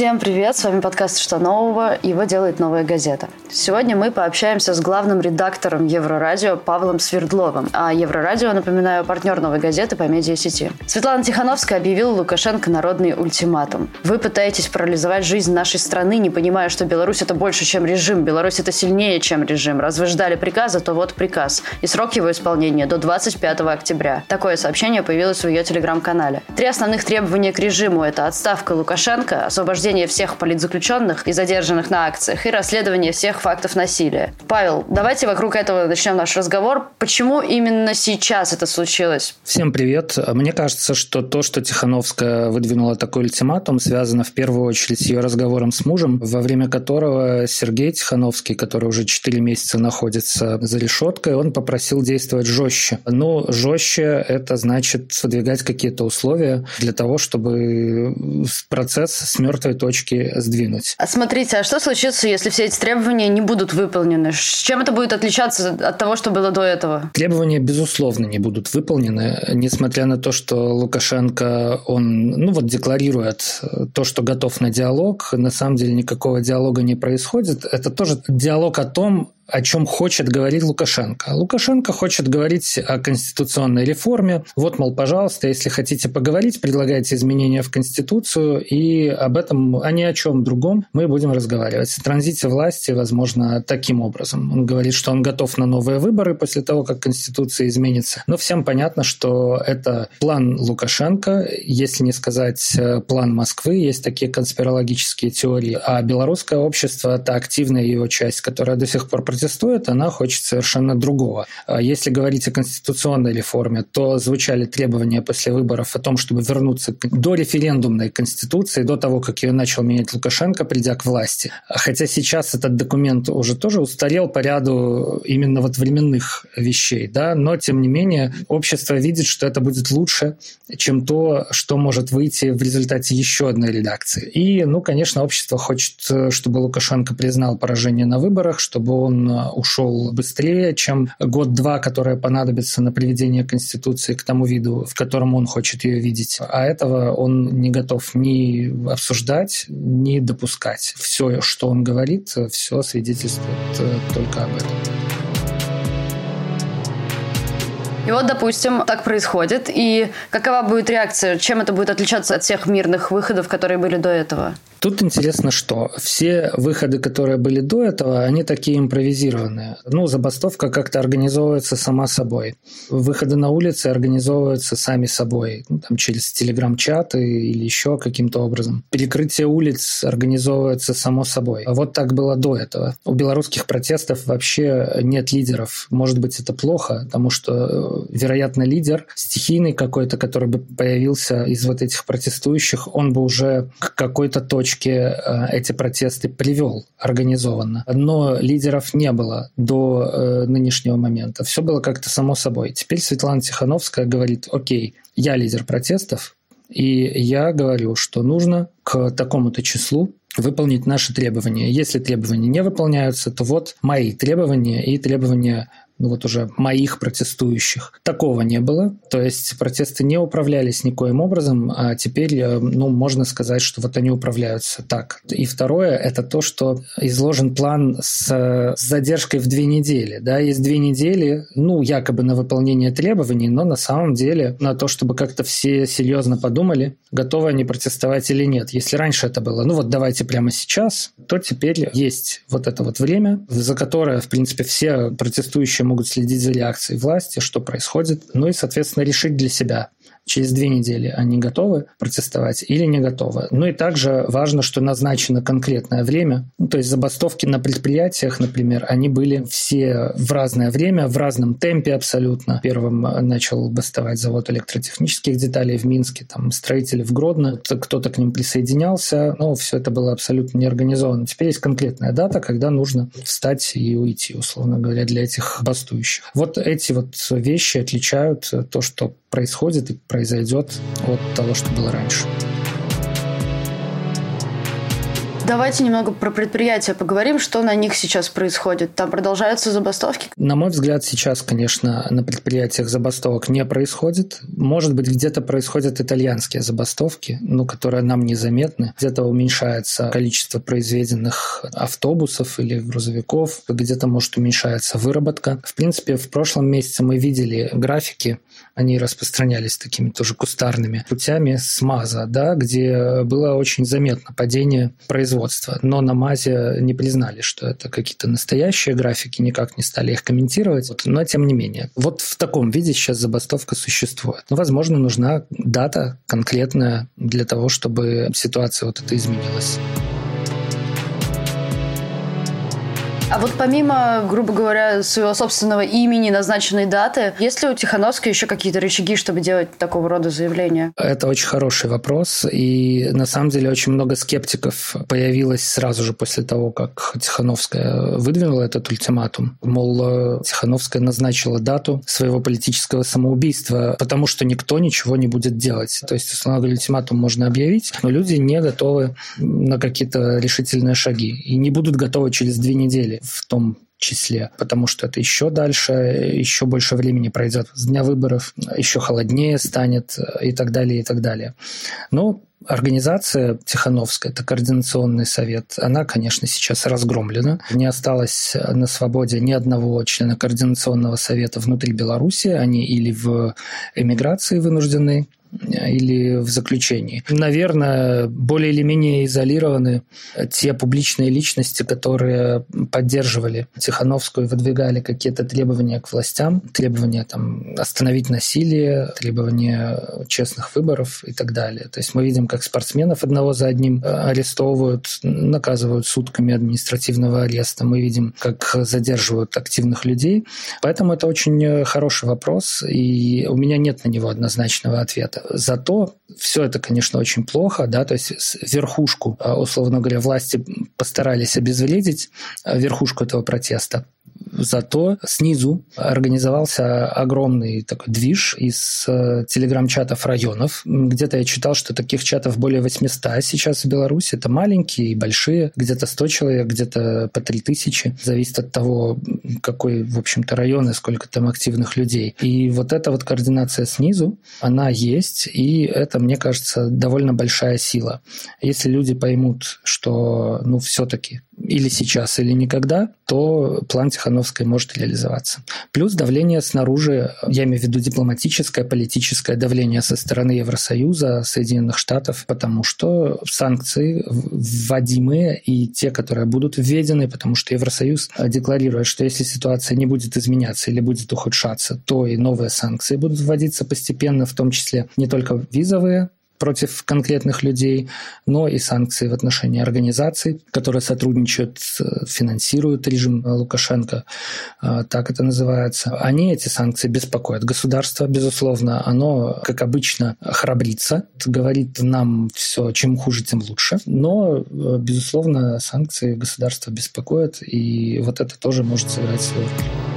Всем привет, с вами подкаст «Что нового?» Его делает «Новая газета». Сегодня мы пообщаемся с главным редактором Еврорадио Павлом Свердловым. А Еврорадио, напоминаю, партнер «Новой газеты» по медиасети. Светлана Тихановская объявила Лукашенко народный ультиматум. Вы пытаетесь парализовать жизнь нашей страны, не понимая, что Беларусь – это больше, чем режим. Беларусь – это сильнее, чем режим. Раз вы ждали приказа, то вот приказ. И срок его исполнения до 25 октября. Такое сообщение появилось в ее телеграм-канале. Три основных требования к режиму – это отставка Лукашенко, освобождение освобождение всех политзаключенных и задержанных на акциях и расследование всех фактов насилия. Павел, давайте вокруг этого начнем наш разговор. Почему именно сейчас это случилось? Всем привет. Мне кажется, что то, что Тихановская выдвинула такой ультиматум, связано в первую очередь с ее разговором с мужем, во время которого Сергей Тихановский, который уже 4 месяца находится за решеткой, он попросил действовать жестче. Но жестче это значит выдвигать какие-то условия для того, чтобы процесс с мертвой точки сдвинуть. А смотрите, а что случится, если все эти требования не будут выполнены? С чем это будет отличаться от того, что было до этого? Требования, безусловно, не будут выполнены, несмотря на то, что Лукашенко, он, ну вот, декларирует то, что готов на диалог. На самом деле никакого диалога не происходит. Это тоже диалог о том, о чем хочет говорить Лукашенко. Лукашенко хочет говорить о конституционной реформе. Вот, мол, пожалуйста, если хотите поговорить, предлагайте изменения в Конституцию, и об этом, а ни о чем другом мы будем разговаривать. О транзите власти, возможно, таким образом. Он говорит, что он готов на новые выборы после того, как Конституция изменится. Но всем понятно, что это план Лукашенко, если не сказать э, план Москвы. Есть такие конспирологические теории. А белорусское общество – это активная его часть, которая до сих пор протестует, она хочет совершенно другого. А если говорить о конституционной реформе, то звучали требования после выборов о том, чтобы вернуться до референдумной конституции, до того, как ее начал менять Лукашенко, придя к власти. Хотя сейчас этот документ уже тоже устарел по ряду именно вот временных вещей, да, но тем не менее общество видит, что это будет лучше, чем то, что может выйти в результате еще одной редакции. И, ну, конечно, общество хочет, чтобы Лукашенко признал поражение на выборах, чтобы он ушел быстрее, чем год-два, которые понадобятся на приведение Конституции к тому виду, в котором он хочет ее видеть. А этого он не готов ни обсуждать, ни допускать. Все, что он говорит, все свидетельствует э, только об этом. И вот, допустим, так происходит. И какова будет реакция? Чем это будет отличаться от всех мирных выходов, которые были до этого? Тут интересно, что все выходы, которые были до этого, они такие импровизированные. Ну, забастовка как-то организовывается сама собой. Выходы на улицы организовываются сами собой, ну, там, через телеграм-чаты или еще каким-то образом. Перекрытие улиц организовывается само собой. А вот так было до этого. У белорусских протестов вообще нет лидеров. Может быть, это плохо, потому что, вероятно, лидер стихийный какой-то, который бы появился из вот этих протестующих, он бы уже к какой-то точке точке э, эти протесты привел организованно. Но лидеров не было до э, нынешнего момента. Все было как-то само собой. Теперь Светлана Тихановская говорит, окей, я лидер протестов, и я говорю, что нужно к такому-то числу выполнить наши требования. Если требования не выполняются, то вот мои требования и требования ну вот уже моих протестующих. Такого не было. То есть протесты не управлялись никоим образом, а теперь, э, ну, можно сказать, что вот они управляются так. И второе – это то, что изложен план с, с задержкой в две недели. Да, есть две недели, ну, якобы на выполнение требований, но на самом деле на то, чтобы как-то все серьезно подумали, готовы они протестовать или нет. Если раньше это было, ну вот давайте прямо сейчас, то теперь есть вот это вот время, за которое, в принципе, все протестующие могут следить за реакцией власти, что происходит, ну и, соответственно, решить для себя, через две недели они готовы протестовать или не готовы. Ну и также важно, что назначено конкретное время. Ну, то есть забастовки на предприятиях, например, они были все в разное время, в разном темпе абсолютно. Первым начал бастовать завод электротехнических деталей в Минске, там строители в Гродно, кто-то к ним присоединялся, но все это было абсолютно неорганизовано. Теперь есть конкретная дата, когда нужно встать и уйти, условно говоря, для этих бастующих. Вот эти вот вещи отличают то, что происходит и произойдет от того, что было раньше. Давайте немного про предприятия поговорим, что на них сейчас происходит. Там продолжаются забастовки? На мой взгляд, сейчас, конечно, на предприятиях забастовок не происходит. Может быть, где-то происходят итальянские забастовки, ну, которые нам незаметны. Где-то уменьшается количество произведенных автобусов или грузовиков, где-то, может, уменьшается выработка. В принципе, в прошлом месяце мы видели графики, они распространялись такими тоже кустарными путями с МАЗа, да, где было очень заметно падение производства. Но на МАЗе не признали, что это какие-то настоящие графики, никак не стали их комментировать. Но тем не менее. Вот в таком виде сейчас забастовка существует. Но, возможно, нужна дата конкретная для того, чтобы ситуация вот эта изменилась. А вот помимо, грубо говоря, своего собственного имени, назначенной даты, есть ли у Тихановской еще какие-то рычаги, чтобы делать такого рода заявления? Это очень хороший вопрос. И на самом деле очень много скептиков появилось сразу же после того, как Тихановская выдвинула этот ультиматум. Мол, Тихановская назначила дату своего политического самоубийства, потому что никто ничего не будет делать. То есть, условно говоря, ультиматум можно объявить, но люди не готовы на какие-то решительные шаги и не будут готовы через две недели в том числе, потому что это еще дальше, еще больше времени пройдет с дня выборов, еще холоднее станет и так далее, и так далее. Но Организация Тихановская, это координационный совет, она, конечно, сейчас разгромлена. Не осталось на свободе ни одного члена координационного совета внутри Беларуси. Они или в эмиграции вынуждены или в заключении. Наверное, более или менее изолированы те публичные личности, которые поддерживали Тихановскую выдвигали какие-то требования к властям, требования там, остановить насилие, требования честных выборов и так далее. То есть мы видим, как спортсменов одного за одним арестовывают, наказывают сутками административного ареста. Мы видим, как задерживают активных людей. Поэтому это очень хороший вопрос, и у меня нет на него однозначного ответа. Зато все это, конечно, очень плохо, да, то есть верхушку, а, условно говоря, власти постарались обезвредить, а, верхушку этого протеста. Зато снизу организовался огромный такой движ из э, телеграм-чатов районов. Где-то я читал, что таких чатов более 800 сейчас в Беларуси. Это маленькие и большие, где-то 100 человек, где-то по 3000. Зависит от того, какой, в общем-то, район и сколько там активных людей. И вот эта вот координация снизу, она есть, и это, мне кажется, довольно большая сила. Если люди поймут, что, ну, все-таки или сейчас, или никогда, то план Тихановской может реализоваться. Плюс давление снаружи, я имею в виду дипломатическое, политическое давление со стороны Евросоюза, Соединенных Штатов, потому что санкции вводимые и те, которые будут введены, потому что Евросоюз декларирует, что если ситуация не будет изменяться или будет ухудшаться, то и новые санкции будут вводиться постепенно, в том числе не только визовые, против конкретных людей, но и санкции в отношении организаций, которые сотрудничают, э, финансируют режим Лукашенко, э, так это называется. Они, эти санкции, беспокоят. Государство, безусловно, оно, как обычно, храбрится, говорит нам все, чем хуже, тем лучше. Но, э, безусловно, санкции государства беспокоят, и вот это тоже может сыграть свою роль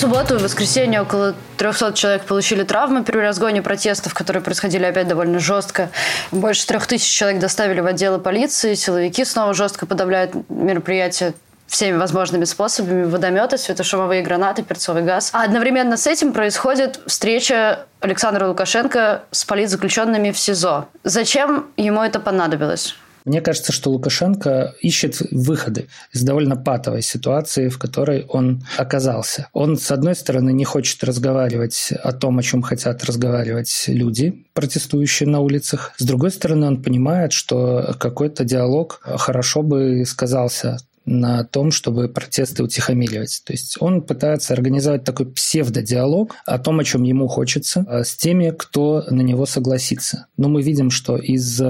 субботу и воскресенье около 300 человек получили травмы при разгоне протестов, которые происходили опять довольно жестко. Больше трех тысяч человек доставили в отделы полиции. Силовики снова жестко подавляют мероприятия всеми возможными способами. Водометы, светошумовые гранаты, перцовый газ. А одновременно с этим происходит встреча Александра Лукашенко с политзаключенными в СИЗО. Зачем ему это понадобилось? Мне кажется, что Лукашенко ищет выходы из довольно патовой ситуации, в которой он оказался. Он, с одной стороны, не хочет разговаривать о том, о чем хотят разговаривать люди, протестующие на улицах. С другой стороны, он понимает, что какой-то диалог хорошо бы сказался на том, чтобы протесты утихомиривать. То есть он пытается организовать такой псевдодиалог о том, о чем ему хочется, а, с теми, кто на него согласится. Но мы видим, что из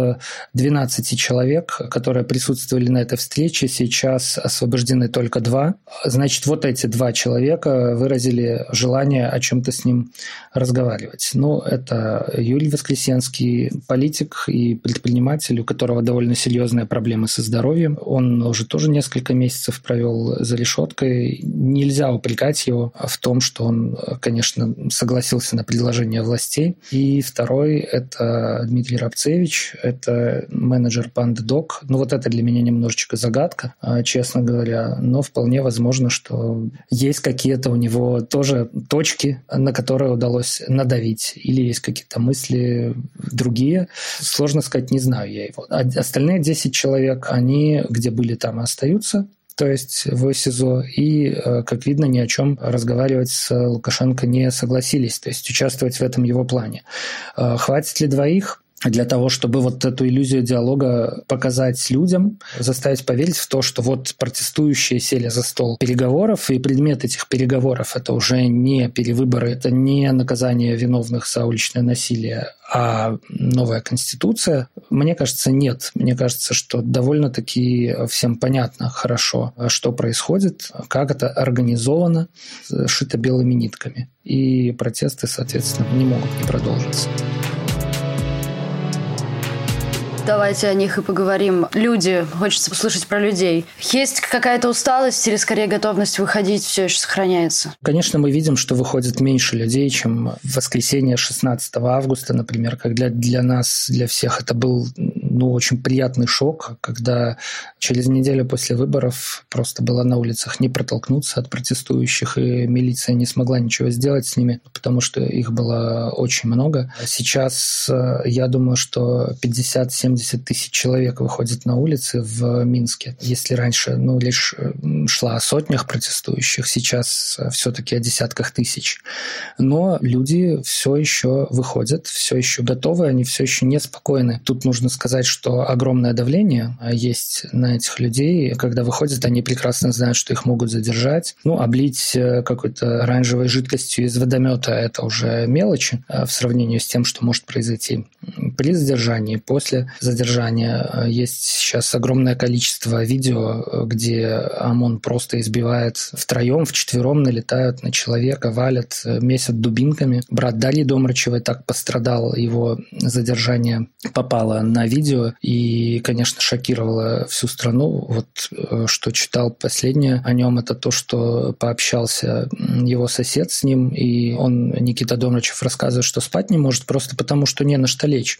12 человек, которые присутствовали на этой встрече, сейчас освобождены только два. Значит, вот эти два человека выразили желание о чем-то с ним разговаривать. Ну, это Юрий Воскресенский, политик и предприниматель, у которого довольно серьезные проблемы со здоровьем. Он уже тоже несколько несколько месяцев провел за решеткой. Нельзя упрекать его в том, что он, конечно, согласился на предложение властей. И второй – это Дмитрий Рабцевич, это менеджер PandaDoc. Ну вот это для меня немножечко загадка, а, честно говоря, но вполне возможно, что есть какие-то у него тоже точки, на которые удалось надавить, или есть какие-то мысли другие. Сложно сказать, не знаю я его. А остальные 10 человек, они где были, там и остаются то есть в СИЗО, и, э, как видно, ни о чем разговаривать с Лукашенко не согласились, то есть участвовать в этом его плане. Э, хватит ли двоих? Для того, чтобы вот эту иллюзию диалога показать людям, заставить поверить в то, что вот протестующие сели за стол переговоров, и предмет этих переговоров – это уже не перевыборы, это не наказание виновных за уличное насилие, а новая конституция. Мне кажется, нет. Мне кажется, что довольно-таки всем понятно хорошо, что происходит, как это организовано, шито белыми нитками. И протесты, соответственно, не могут не продолжиться. Давайте о них и поговорим. Люди, хочется услышать про людей. Есть какая-то усталость или скорее готовность выходить все еще сохраняется? Конечно, мы видим, что выходит меньше людей, чем в воскресенье 16 августа, например, когда для нас, для всех это был ну, очень приятный шок, когда через неделю после выборов просто было на улицах не протолкнуться от протестующих, и милиция не смогла ничего сделать с ними, потому что их было очень много. Сейчас э, я думаю, что 50-70 тысяч человек выходит на улицы в Минске. Если раньше ну, лишь э, шла о сотнях протестующих, сейчас э, все-таки о десятках тысяч. Но люди все еще выходят, все еще готовы, они все еще неспокойны. Тут нужно сказать, что огромное давление а, есть на этих людей. Когда выходят, они прекрасно знают, что их могут задержать. Ну, облить э, какой-то оранжевой жидкостью из водомета – это уже мелочи а, в сравнении с тем, что может произойти при задержании, после задержания. А, есть сейчас огромное количество видео, где ОМОН просто избивает втроем, вчетвером налетают на человека, валят, э, месят дубинками. Брат Дарьи Домрачевой так пострадал, его задержание попало на видео, видео и, конечно, шокировало всю страну. Вот э, что читал последнее о нем, это то, что пообщался его сосед с ним, и он, Никита Домрачев, рассказывает, что спать не может просто потому, что не на что лечь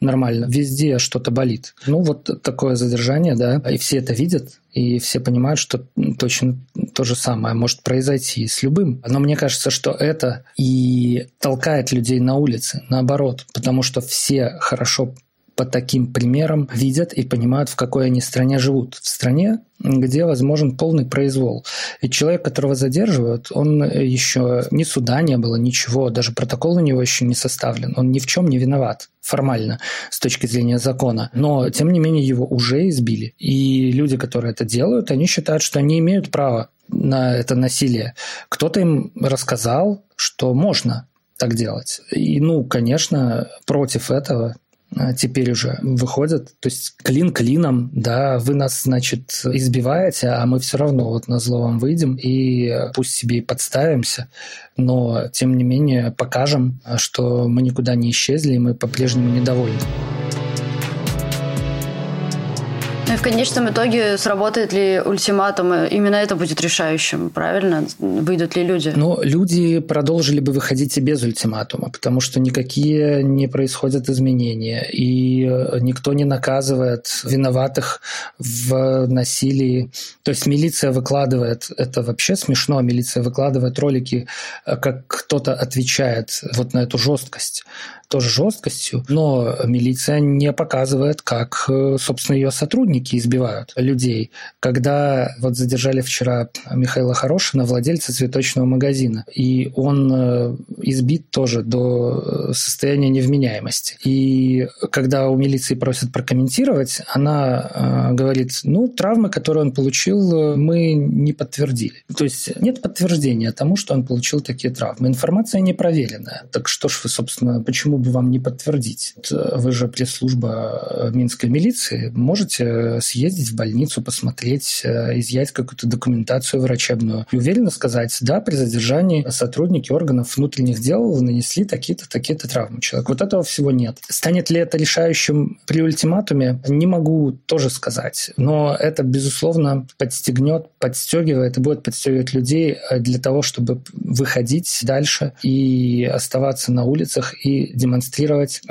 нормально. Везде что-то болит. Ну, вот такое задержание, да, и все это видят, и все понимают, что точно то же самое может произойти с любым. Но мне кажется, что это и толкает людей на улице, наоборот, потому что все хорошо по таким примерам видят и понимают, в какой они стране живут. В стране, где возможен полный произвол. И человек, которого задерживают, он еще ни суда не было, ничего, даже протокол у него еще не составлен. Он ни в чем не виноват формально с точки зрения закона. Но, тем не менее, его уже избили. И люди, которые это делают, они считают, что они имеют право на это насилие. Кто-то им рассказал, что можно так делать. И, ну, конечно, против этого теперь уже выходят. То есть клин клином, да, вы нас, значит, избиваете, а мы все равно вот на зло вам выйдем и пусть себе и подставимся, но тем не менее покажем, что мы никуда не исчезли, и мы по-прежнему недовольны. В конечном итоге сработает ли ультиматум, именно это будет решающим, правильно? Выйдут ли люди? Ну, люди продолжили бы выходить и без ультиматума, потому что никакие не происходят изменения, и э, никто не наказывает виноватых в насилии. То есть милиция выкладывает, это вообще смешно, милиция выкладывает ролики, э, как кто-то отвечает вот на эту жесткость тоже жесткостью, но милиция не показывает, как, э, собственно, ее сотрудники избивают людей. Когда вот задержали вчера Михаила Хорошина, владельца цветочного магазина, и он э, избит тоже до э, состояния невменяемости. И когда у милиции просят прокомментировать, она говорит, ну, травмы, которые он получил, мы не подтвердили. То есть нет подтверждения тому, что он получил такие травмы. Информация не проверенная. Так что ж вы, собственно, почему бы вам не подтвердить? Вы же пресс-служба э, Минской милиции. Можете съездить в больницу, посмотреть, э, изъять какую-то документацию врачебную и уверенно сказать, да, при задержании сотрудники органов внутренних них делал, нанесли такие-то, такие-то травмы человеку. Вот этого всего нет. Станет ли это решающим при ультиматуме, не могу тоже сказать. Но это, безусловно, подстегнет, подстегивает и будет подстегивать людей э, для того, чтобы выходить дальше и оставаться на улицах и демонстрировать,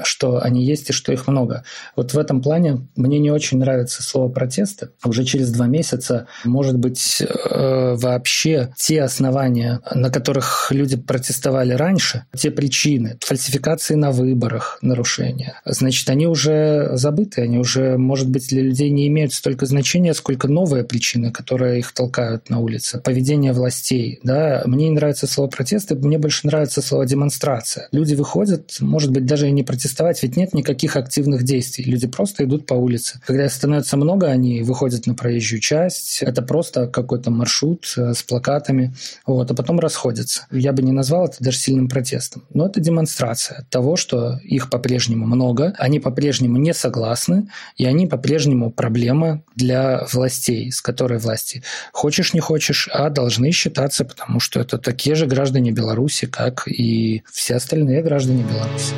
что они есть и что их много. Вот в этом плане мне не очень нравится слово «протесты». Уже через два месяца, может быть, э, вообще те основания, на которых люди протестовали раньше, те причины, фальсификации на выборах, нарушения, значит, они уже забыты, они уже, может быть, для людей не имеют столько значения, сколько новые причины, которые их толкают на улице. Поведение властей. Да? Мне не нравится слово протесты, мне больше нравится слово демонстрация. Люди выходят, может быть, даже и не протестовать, ведь нет никаких активных действий. Люди просто идут по улице. Когда становится много, они выходят на проезжую часть. Это просто какой-то маршрут э, с плакатами, вот, а потом расходятся. Я бы не назвал это даже сильным протестом. Но это демонстрация того, что их по-прежнему много, они по-прежнему не согласны, и они по-прежнему проблема для властей, с которой власти хочешь не хочешь, а должны считаться, потому что это такие же граждане Беларуси, как и все остальные граждане Беларуси.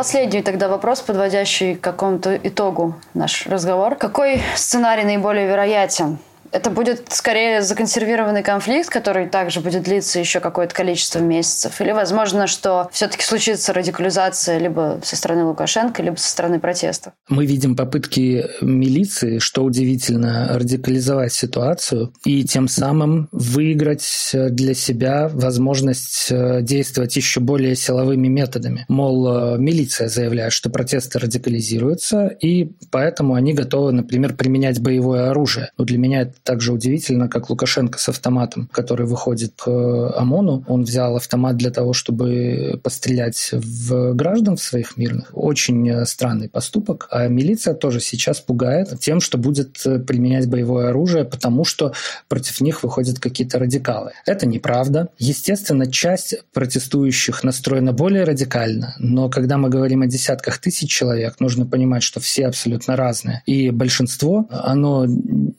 Последний тогда вопрос, подводящий к какому-то итогу наш разговор. Какой сценарий наиболее вероятен? Это будет скорее законсервированный конфликт, который также будет длиться еще какое-то количество месяцев. Или возможно, что все-таки случится радикализация либо со стороны Лукашенко, либо со стороны протестов. Мы видим попытки милиции, что удивительно, радикализовать ситуацию и тем самым выиграть для себя возможность э, действовать еще более силовыми методами. Мол, э, милиция заявляет, что протесты радикализируются, и поэтому они готовы, например, применять боевое оружие. Но для меня это так же удивительно, как Лукашенко с автоматом, который выходит к ОМОНу. Он взял автомат для того, чтобы пострелять в граждан своих мирных. Очень странный поступок. А милиция тоже сейчас пугает тем, что будет применять боевое оружие, потому что против них выходят какие-то радикалы. Это неправда. Естественно, часть протестующих настроена более радикально, но когда мы говорим о десятках тысяч человек, нужно понимать, что все абсолютно разные. И большинство, оно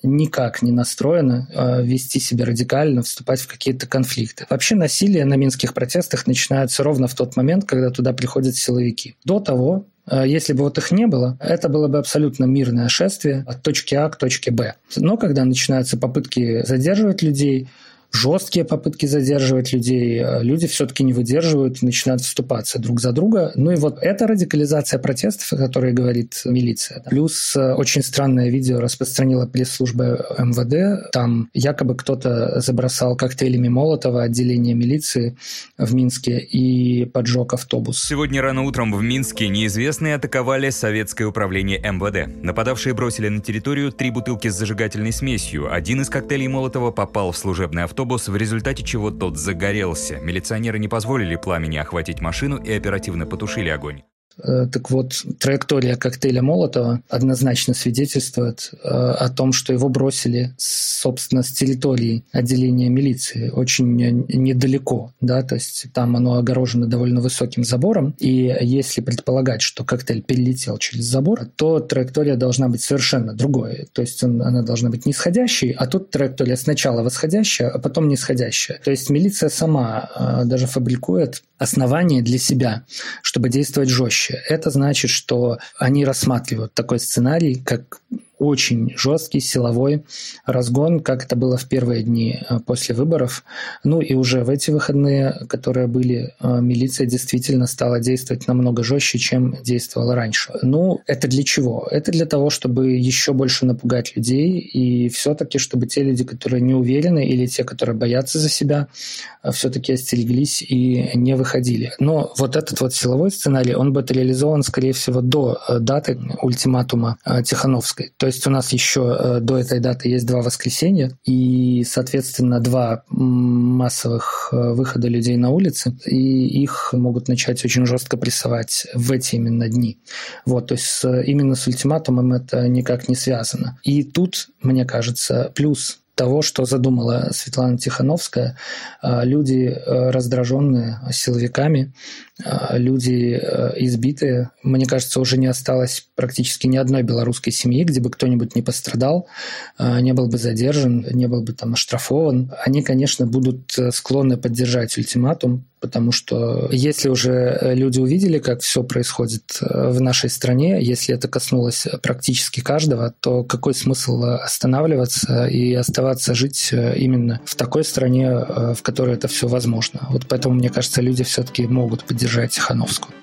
никак не не настроены э, вести себя радикально, вступать в какие-то конфликты. Вообще насилие на минских протестах начинается ровно в тот момент, когда туда приходят силовики. До того э, если бы вот их не было, это было бы абсолютно мирное шествие от точки А к точке Б. Но когда начинаются попытки задерживать людей, жесткие попытки задерживать людей, э, люди все-таки не выдерживают и начинают вступаться друг за друга. Ну и вот эта радикализация протестов, о которой говорит милиция. Плюс э, очень странное видео распространила пресс-служба МВД. Там якобы кто-то забросал коктейлями Молотова отделение милиции в Минске и поджег автобус. Сегодня рано утром в Минске неизвестные атаковали советское управление МВД. Нападавшие бросили на территорию три бутылки с зажигательной смесью. Один из коктейлей Молотова попал в служебный автобус автобус, в результате чего тот загорелся. Милиционеры не позволили пламени охватить машину и оперативно потушили огонь. Э, так вот, траектория коктейля Молотова однозначно свидетельствует э, о том, что его бросили, собственно, с территории отделения милиции очень недалеко, да, то есть там оно огорожено довольно высоким забором, и если предполагать, что коктейль перелетел через забор, то траектория должна быть совершенно другой, то есть он, она должна быть нисходящей, а тут траектория сначала восходящая, а потом нисходящая. То есть милиция сама э, даже фабрикует основания для себя, чтобы действовать жестче. Это значит, что они рассматривают такой сценарий, как очень жесткий силовой разгон, как это было в первые дни э, после выборов. Ну и уже в эти выходные, которые были, э, милиция действительно стала действовать намного жестче, чем действовала раньше. Ну, это для чего? Это для того, чтобы еще больше напугать людей и все-таки, чтобы те люди, которые не уверены или те, которые боятся за себя, э, все-таки остереглись и не выходили. Но вот этот вот силовой сценарий, он будет реализован, скорее всего, до даты ультиматума Тихановской. То есть у нас еще э, до этой даты есть два воскресенья и, соответственно, два массовых э, выхода людей на улицы, и их могут начать очень жестко прессовать в эти именно дни. Вот, то есть именно с ультиматумом это никак не связано. И тут, мне кажется, плюс того, что задумала Светлана Тихановская. Люди раздраженные силовиками, люди избитые. Мне кажется, уже не осталось практически ни одной белорусской семьи, где бы кто-нибудь не пострадал, не был бы задержан, не был бы там оштрафован. Они, конечно, будут склонны поддержать ультиматум, потому что если уже люди увидели, как все происходит в нашей стране, если это коснулось практически каждого, то какой смысл останавливаться и оставаться жить именно в такой стране, в которой это все возможно? Вот поэтому, мне кажется, люди все-таки могут поддержать Тихановскую.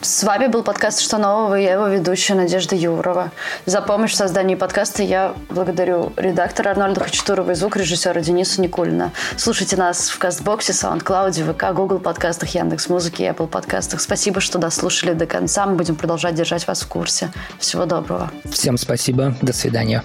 С вами был подкаст «Что нового?» и я его ведущая Надежда Юрова. За помощь в создании подкаста я благодарю редактора Арнольда Хачатурова и звукорежиссера Дениса Никулина. Слушайте нас в Кастбоксе, Саундклауде, ВК, Google подкастах, Яндекс Музыки и Apple подкастах. Спасибо, что дослушали до конца. Мы будем продолжать держать вас в курсе. Всего доброго. Всем спасибо. До свидания.